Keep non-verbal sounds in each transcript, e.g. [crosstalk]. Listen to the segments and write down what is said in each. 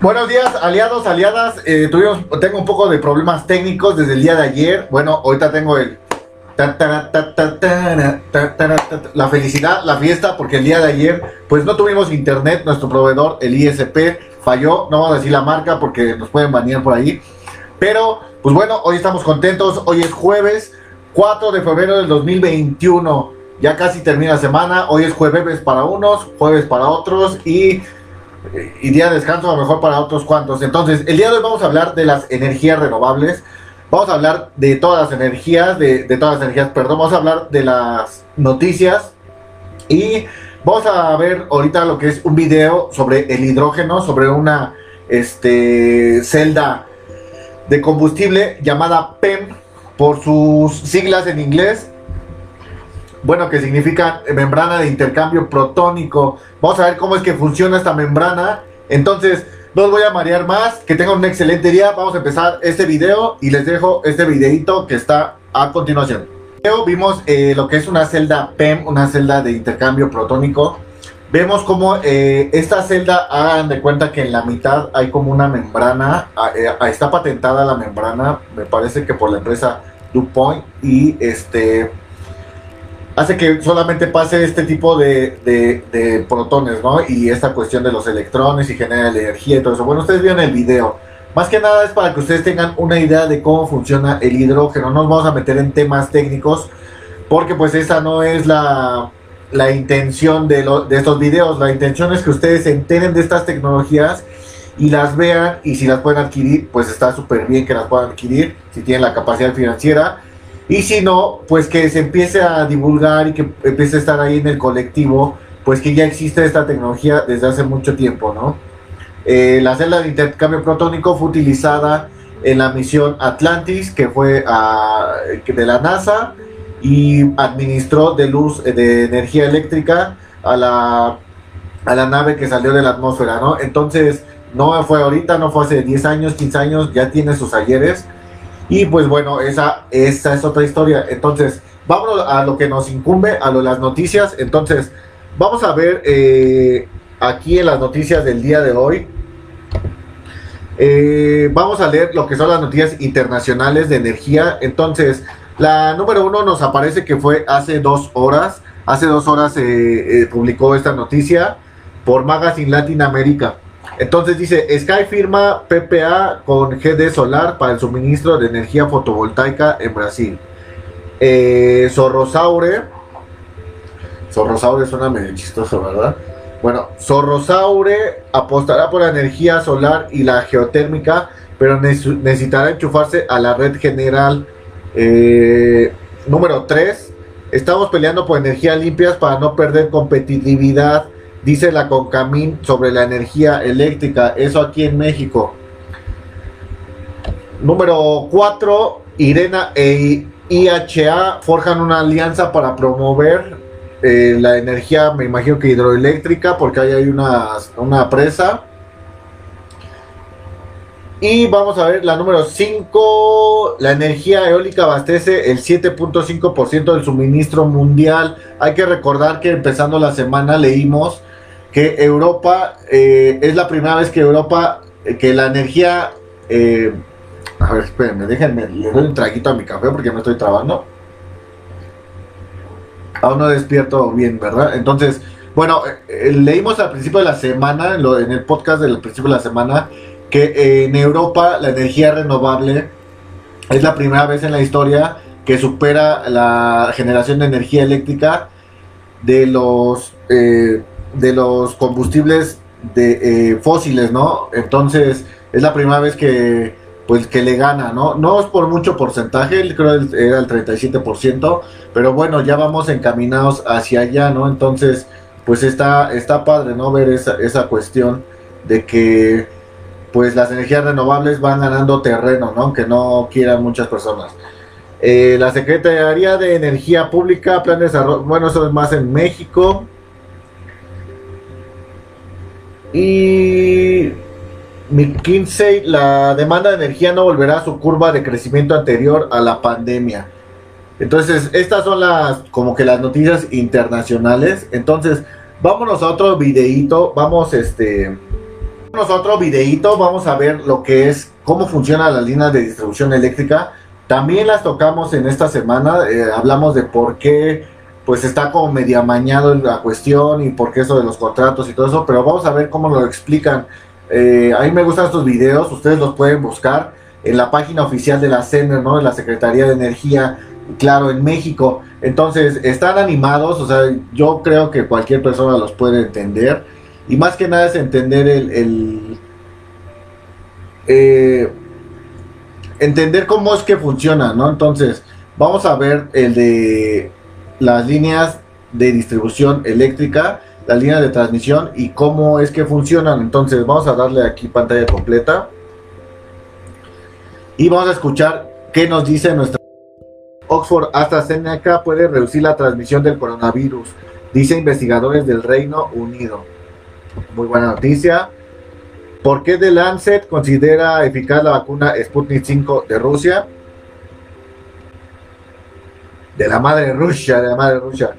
Buenos días, aliados, aliadas. Eh, tengo un poco de problemas técnicos desde el día de ayer. Bueno, ahorita tengo el la felicidad, la fiesta, porque el día de ayer, pues no tuvimos internet, nuestro proveedor, el ISP, falló. No vamos a decir la marca porque nos pueden banear por ahí. Pero, pues bueno, hoy estamos contentos. Hoy es jueves 4 de febrero del 2021. Ya casi termina la semana. Hoy es jueves para unos, jueves para otros y y día de descanso a lo mejor para otros cuantos. Entonces, el día de hoy vamos a hablar de las energías renovables. Vamos a hablar de todas las energías, de, todas las energías, perdón, vamos a hablar de las noticias y vamos a ver ahorita lo que es un video sobre el hidrógeno, sobre una este, celda de combustible llamada PEM por sus siglas en inglés bueno, que significa membrana de intercambio protónico. Vamos a ver cómo es que funciona esta membrana. Entonces, no os voy a marear más. Que tengan un excelente día. Vamos a empezar este video y les dejo este videito que está a continuación. Vimos eh, lo que es una celda PEM, una celda de intercambio protónico. Vemos como eh, esta celda, hagan de cuenta que en la mitad hay como una membrana, ah, eh, está patentada la membrana, me parece que por la empresa DuPont y este hace que solamente pase este tipo de, protones, ¿no? Y esta cuestión de los electrones y genera energía y todo eso. Bueno, ustedes vieron el video. Más que nada es para que ustedes tengan una idea de cómo funciona el hidrógeno. No nos vamos a meter en temas técnicos porque pues esa no es la, intención de, de estos videos. La intención es que ustedes se enteren de estas tecnologías y las vean y si las pueden adquirir, pues está súper bien que las puedan adquirir si tienen la capacidad financiera y si no, pues que se empiece a divulgar y que empiece a estar ahí en el colectivo, pues que ya existe esta tecnología desde hace mucho tiempo, ¿no? Eh, la celda de intercambio protónico fue utilizada en la misión Atlantis, que fue de la NASA, y administró de luz, de energía eléctrica a la, a la nave que salió de la atmósfera, ¿no? Entonces, no fue ahorita, no fue hace 10 años, 15 años, ya tiene sus ayeres y pues bueno, esa, esa es otra historia. Entonces, vámonos a lo que nos incumbe, a lo las noticias. Entonces, vamos a ver eh, aquí en las noticias del día de hoy. Eh, vamos a leer lo que son las noticias internacionales de energía. Entonces, la número uno nos aparece que fue hace dos horas. Hace dos horas se eh, publicó esta noticia por Magazine Latinoamérica. Entonces dice, Sky firma PPA con GD Solar para el suministro de energía fotovoltaica en Brasil. Eh, Zorrosaure. Zorrosaure suena medio chistoso, ¿verdad? Bueno, Zorrosaure apostará por la energía solar y la geotérmica, pero necesitará enchufarse a la red general. Eh, número 3. Estamos peleando por energías limpias para no perder competitividad dice la Concamín sobre la energía eléctrica, eso aquí en México. Número 4, Irena e IHA forjan una alianza para promover eh, la energía, me imagino que hidroeléctrica, porque ahí hay una, una presa. Y vamos a ver la número 5, la energía eólica abastece el 7.5% del suministro mundial. Hay que recordar que empezando la semana leímos que Europa eh, es la primera vez que Europa, eh, que la energía... Eh, a ver, espérenme, déjenme, le doy un traguito a mi café porque me estoy trabando. Aún no despierto bien, ¿verdad? Entonces, bueno, leímos al principio de la semana, en, en el podcast del principio de la semana, que en Europa la energía renovable es la primera vez en la historia que supera la generación de energía eléctrica de los de los combustibles de, eh, fósiles, ¿no? Entonces es la primera vez que pues que le gana, ¿no? No es por mucho porcentaje, creo que era el 37%, pero bueno, ya vamos encaminados hacia allá, ¿no? Entonces, pues está, está padre, ¿no? Ver esa, esa cuestión de que pues las energías renovables van ganando terreno, ¿no? Aunque no quieran muchas personas. Eh, la Secretaría de Energía Pública, Plan de Desarrollo, bueno, eso es más en México. Y la demanda de energía no volverá a su curva de crecimiento anterior a la pandemia. Entonces, estas son las como que las noticias internacionales. Entonces, vámonos a otro videíto, vamos este vámonos a otro videíto, vamos a ver lo que es cómo funcionan las líneas de distribución eléctrica. También las tocamos en esta semana, eh, hablamos de por qué pues está como media mañado la cuestión y por qué eso de los contratos y todo eso, pero vamos a ver cómo lo explican. Eh, a mí me gustan estos videos, ustedes los pueden buscar en la página oficial de la CENER, ¿no? En la Secretaría de Energía, claro, en México. Entonces, están animados, o sea, yo creo que cualquier persona los puede entender. Y más que nada es entender el... Eh, entender cómo es que funciona, ¿no? Entonces, vamos a ver el de las líneas de distribución eléctrica, las líneas de transmisión y cómo es que funcionan. Entonces, vamos a darle aquí pantalla completa. Y vamos a escuchar qué nos dice nuestra Oxford AstraZeneca puede reducir la transmisión del coronavirus, dice investigadores del Reino Unido. Muy buena noticia. ¿Por qué The Lancet considera eficaz la vacuna Sputnik 5 de Rusia? De la madre Rusia, de la madre Rusia.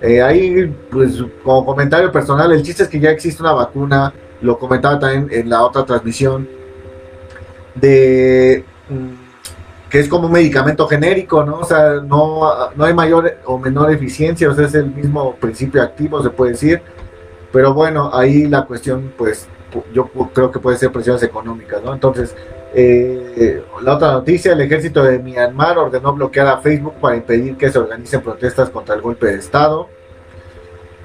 Eh, ahí, pues, como comentario personal, el chiste es que ya existe una vacuna, lo comentaba también en la otra transmisión, de que es como un medicamento genérico, ¿no? O sea, no, no hay mayor o menor eficiencia, o sea, es el mismo principio activo, se puede decir. Pero bueno, ahí la cuestión, pues, yo creo que puede ser presiones económicas, ¿no? Entonces, eh, la otra noticia, el ejército de Myanmar ordenó bloquear a Facebook para impedir que se organicen protestas contra el golpe de Estado.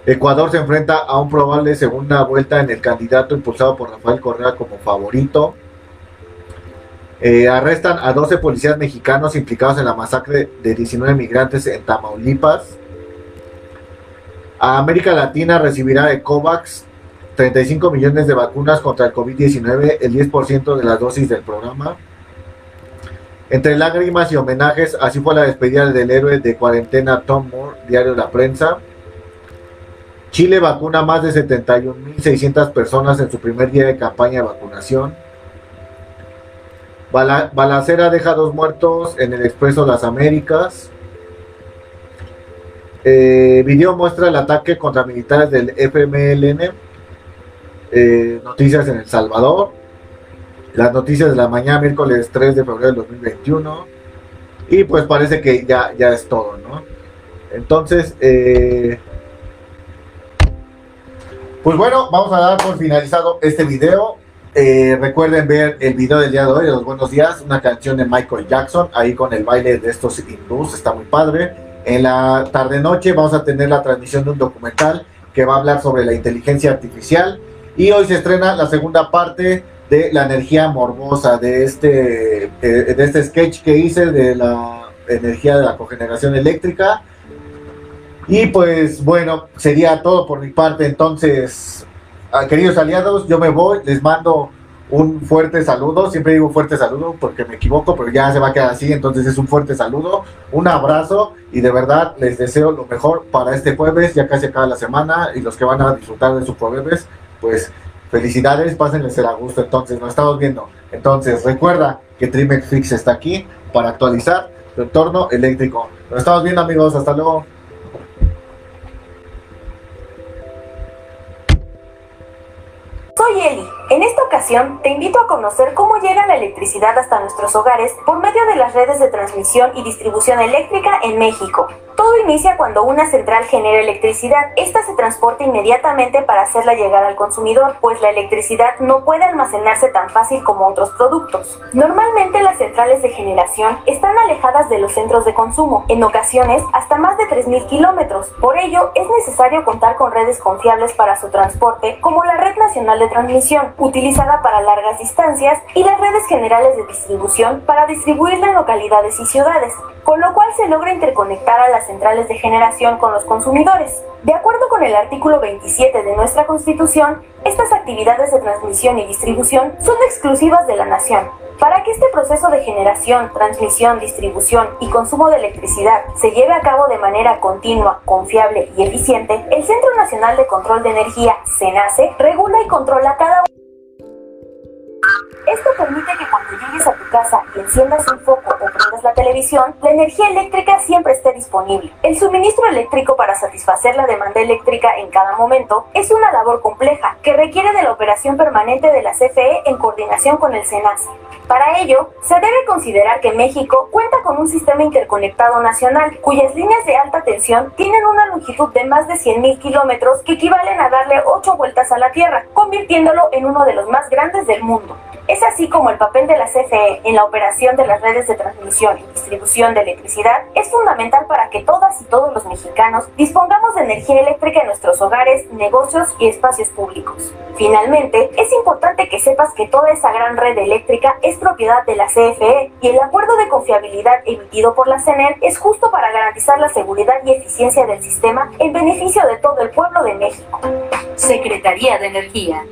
Ecuador se enfrenta a un probable segunda vuelta en el candidato impulsado por Rafael Correa como favorito. Eh, arrestan a 12 policías mexicanos implicados en la masacre de 19 migrantes en Tamaulipas. A América Latina recibirá de COVAX 35 millones de vacunas contra el COVID-19, el 10% de las dosis del programa. Entre lágrimas y homenajes, así fue la despedida del héroe de cuarentena Tom Moore, diario La Prensa. Chile vacuna más de 71.600 personas en su primer día de campaña de vacunación balacera deja dos muertos en el Expreso Las Américas. Eh, video muestra el ataque contra militares del FMLN. Eh, noticias en El Salvador. Las noticias de la mañana, miércoles 3 de febrero del 2021. Y pues parece que ya, ya es todo, ¿no? Entonces, eh, pues bueno, vamos a dar por finalizado este video. Eh, recuerden ver el video del día de hoy, de los buenos días, una canción de Michael Jackson, ahí con el baile de estos hindús, está muy padre. En la tarde-noche vamos a tener la transmisión de un documental que va a hablar sobre la inteligencia artificial. Y hoy se estrena la segunda parte de la energía morbosa, de este, eh, de este sketch que hice de la energía de la cogeneración eléctrica. Y pues bueno, sería todo por mi parte. Entonces, queridos aliados, yo me voy, les mando un fuerte saludo, siempre digo fuerte saludo porque me equivoco, pero ya se va a quedar así, entonces es un fuerte saludo, un abrazo y de verdad les deseo lo mejor para este jueves, ya casi acaba la semana y los que van a disfrutar de su jueves, pues felicidades, pásenles a gusto, entonces nos estamos viendo. Entonces recuerda que Trimex Fix está aquí para actualizar tu entorno eléctrico. Nos estamos viendo amigos, hasta luego. Soy Eli. En esta ocasión te invito a conocer cómo llega la electricidad hasta nuestros hogares por medio de las redes de transmisión y distribución eléctrica en México. Inicia cuando una central genera electricidad. Esta se transporta inmediatamente para hacerla llegar al consumidor, pues la electricidad no puede almacenarse tan fácil como otros productos. Normalmente las centrales de generación están alejadas de los centros de consumo, en ocasiones hasta más de 3.000 kilómetros. Por ello, es necesario contar con redes confiables para su transporte, como la Red Nacional de Transmisión, utilizada para largas distancias, y las redes generales de distribución para distribuirla en localidades y ciudades, con lo cual se logra interconectar a las centrales de generación con los consumidores. De acuerdo con el artículo 27 de nuestra Constitución, estas actividades de transmisión y distribución son exclusivas de la nación. Para que este proceso de generación, transmisión, distribución y consumo de electricidad se lleve a cabo de manera continua, confiable y eficiente, el Centro Nacional de Control de Energía, CENACE, regula y controla cada Esto permite que cuando llegues a tu casa y enciendas un foco o prendas la televisión, la energía eléctrica siempre esté disponible. El suministro eléctrico para satisfacer la demanda eléctrica en cada momento es una labor compleja que requiere de la operación permanente de la CFE en coordinación con el SENACE. Para ello, se debe considerar que México cuenta con un sistema interconectado nacional, cuyas líneas de alta tensión tienen una longitud de más de 100.000 kilómetros que equivalen a darle 8 vueltas a la Tierra, convirtiéndolo en uno de los más grandes del mundo. Es así como el papel de la CFE en la operación de las redes de transmisión y distribución de electricidad es fundamental para que todas y todos los mexicanos dispongamos de energía eléctrica en nuestros hogares, negocios y espacios públicos. Finalmente, es importante que sepas que toda esa gran red eléctrica es propiedad de la CFE y el acuerdo de confiabilidad emitido por la CNEL es justo para garantizar la seguridad y eficiencia del sistema en beneficio de todo el pueblo de México. Secretaría de Energía.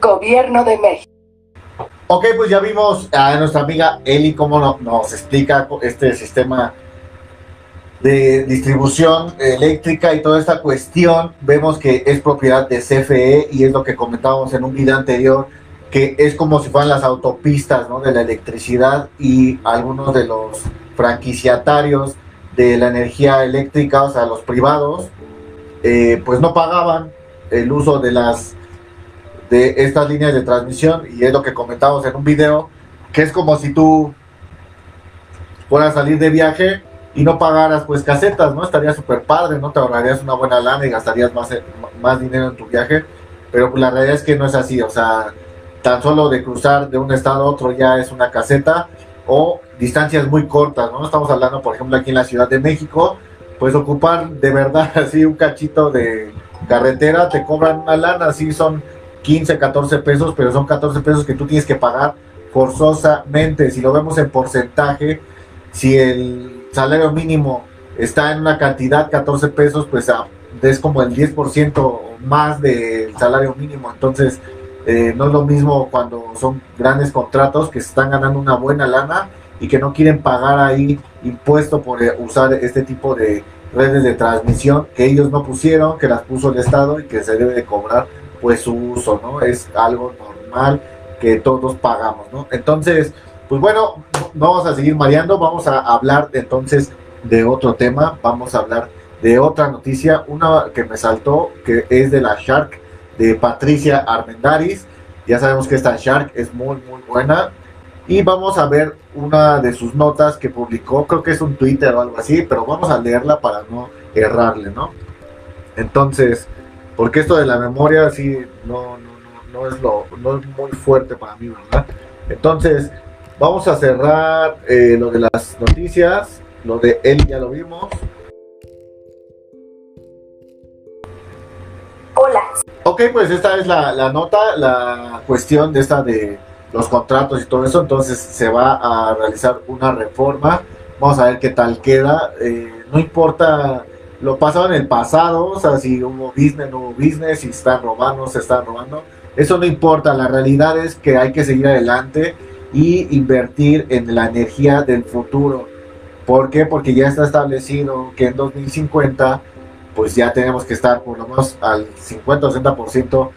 Gobierno de México. Ok, pues ya vimos a nuestra amiga Eli cómo nos explica este sistema de distribución eléctrica y toda esta cuestión. Vemos que es propiedad de CFE y es lo que comentábamos en un video anterior, que es como si fueran las autopistas de la electricidad y algunos de los franquiciatarios de la energía eléctrica, o sea, los privados, eh, pues no pagaban el uso de las de estas líneas de transmisión y es lo que comentamos en un video, que es como si tú fueras a salir de viaje y no pagaras pues casetas, ¿no? Estaría súper padre, ¿no? Te ahorrarías una buena lana y gastarías más, más dinero en tu viaje, pero la realidad es que no es así, o sea, tan solo de cruzar de un estado a otro ya es una caseta o distancias muy cortas, ¿no? Estamos hablando, por ejemplo, aquí en la Ciudad de México, pues ocupar de verdad [laughs] así un cachito de carretera, te cobran una lana, así son 15, 14 pesos, pero son 14 pesos que tú tienes que pagar forzosamente. Si lo vemos en porcentaje, si el salario mínimo está en una cantidad, 14 pesos, pues ah, es como el 10% más del salario mínimo. Entonces, eh, no es lo mismo cuando son grandes contratos que se están ganando una buena lana y que no quieren pagar ahí impuesto por eh, usar este tipo de redes de transmisión que ellos no pusieron, que las puso el Estado y que se debe de cobrar pues su uso, ¿no? Es algo normal que todos pagamos, ¿no? Entonces, pues bueno, no vamos a seguir mareando, vamos a hablar entonces de otro tema, vamos a hablar de otra noticia, una que me saltó, que es de la Shark, de Patricia Armendaris. Ya sabemos que esta Shark es muy, muy buena. Y vamos a ver una de sus notas que publicó, creo que es un Twitter o algo así, pero vamos a leerla para no errarle, ¿no? Entonces, porque esto de la memoria sí no, no, es, lo, no es muy fuerte para mí, ¿verdad? Entonces, vamos a cerrar eh, lo de las noticias, lo de él ya lo vimos. Hola. Ok, pues esta es la, nota, la cuestión de esta de los contratos y todo eso, entonces se va a realizar una reforma, vamos a ver qué tal queda, eh, no importa lo pasado en el pasado, o sea, si hubo business, no hubo business, si están robando, se están robando, eso no importa, la realidad es que hay que seguir adelante y invertir en la energía del futuro. ¿Por qué? Porque ya está establecido que en 2050 pues ya tenemos que estar por lo menos al 50 o 60%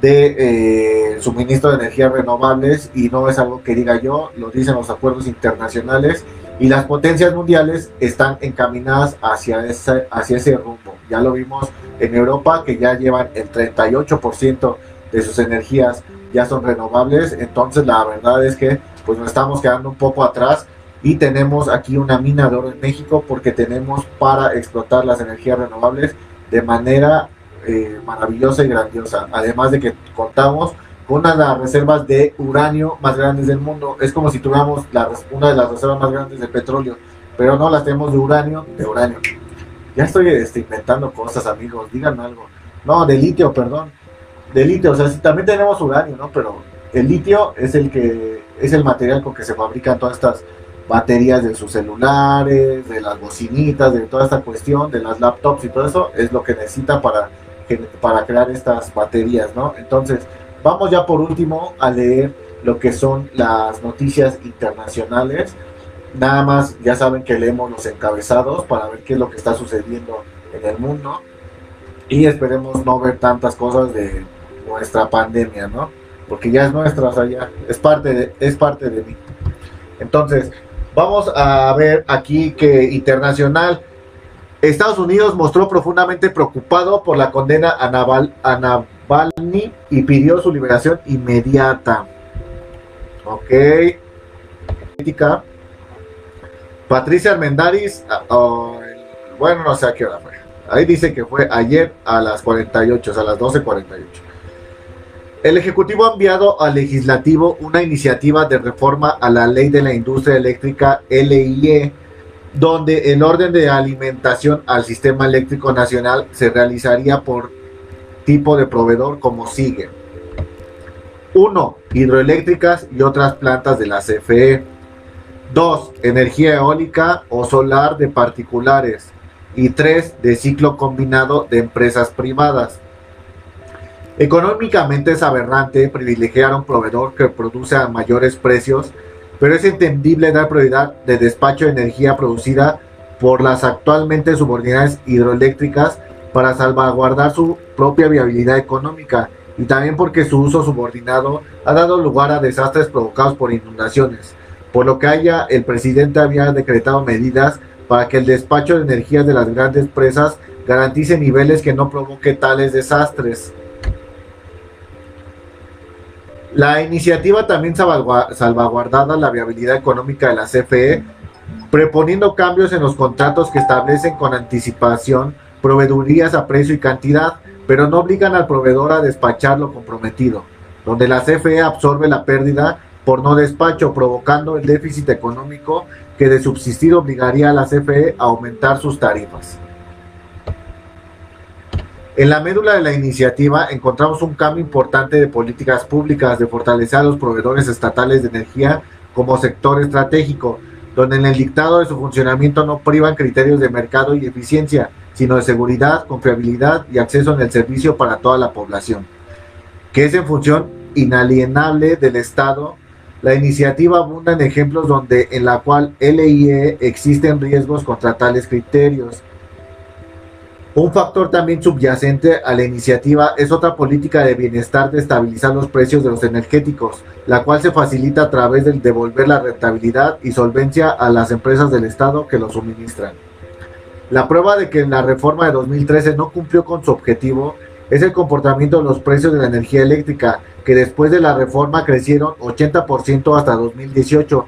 de eh, suministro de energías renovables y no es algo que diga yo, lo dicen los acuerdos internacionales y las potencias mundiales están encaminadas hacia ese, hacia ese rumbo. Ya lo vimos en Europa que ya llevan el 38% de sus energías ya son renovables, entonces la verdad es que pues nos estamos quedando un poco atrás y tenemos aquí una mina de oro en México porque tenemos para explotar las energías renovables de manera eh, maravillosa y grandiosa. Además de que contamos una de las reservas de uranio más grandes del mundo. Es como si tuviéramos una de las reservas más grandes de petróleo, pero no las tenemos de uranio, de uranio. Ya estoy este, inventando cosas, amigos, díganme algo. No, de litio, perdón. De litio, o sea, sí, también tenemos uranio, ¿no? Pero el litio es el que es el material con que se fabrican todas estas baterías de sus celulares, de las bocinitas, de toda esta cuestión, de las laptops y todo eso, es lo que necesita para, para crear estas baterías, ¿no? Entonces, vamos ya por último a leer lo que son las noticias internacionales. Nada más, ya saben que leemos los encabezados para ver qué es lo que está sucediendo en el mundo y esperemos no ver tantas cosas de nuestra pandemia, ¿no? porque ya es nuestra, o sea, ya es parte de, es parte de mí. Entonces, vamos a ver aquí que internacional, Estados Unidos mostró profundamente preocupado por la condena a, Naval, a Navalny y pidió su liberación inmediata. Ok. Patricia Armendaris, ah, oh, bueno, no sé a qué hora fue. Ahí dice que fue ayer a las 48, o sea, a las 12.48. El Ejecutivo ha enviado al Legislativo una iniciativa de reforma a la Ley de la Industria Eléctrica LIE, donde el orden de alimentación al sistema eléctrico nacional se realizaría por tipo de proveedor como sigue. 1. Hidroeléctricas y otras plantas de la CFE. 2. Energía eólica o solar de particulares. Y 3. De ciclo combinado de empresas privadas. Económicamente es aberrante privilegiar a un proveedor que produce a mayores precios, pero es entendible dar prioridad de despacho de energía producida por las actualmente subordinadas hidroeléctricas para salvaguardar su propia viabilidad económica y también porque su uso subordinado ha dado lugar a desastres provocados por inundaciones, por lo que haya el presidente había decretado medidas para que el despacho de energía de las grandes presas garantice niveles que no provoque tales desastres. La iniciativa también salvaguardada la viabilidad económica de la CFE, proponiendo cambios en los contratos que establecen con anticipación proveedurías a precio y cantidad, pero no obligan al proveedor a despachar lo comprometido, donde la CFE absorbe la pérdida por no despacho, provocando el déficit económico que de subsistir obligaría a la CFE a aumentar sus tarifas. En la médula de la iniciativa encontramos un cambio importante de políticas públicas de fortalecer a los proveedores estatales de energía como sector estratégico, donde en el dictado de su funcionamiento no privan criterios de mercado y eficiencia, sino de seguridad, confiabilidad y acceso en el servicio para toda la población, que es en función inalienable del Estado. La iniciativa abunda en ejemplos donde en la cual LIE existen riesgos contra tales criterios un factor también subyacente a la iniciativa es otra política de bienestar de estabilizar los precios de los energéticos, la cual se facilita a través de devolver la rentabilidad y solvencia a las empresas del Estado que los suministran. La prueba de que la reforma de 2013 no cumplió con su objetivo es el comportamiento de los precios de la energía eléctrica, que después de la reforma crecieron 80% hasta 2018,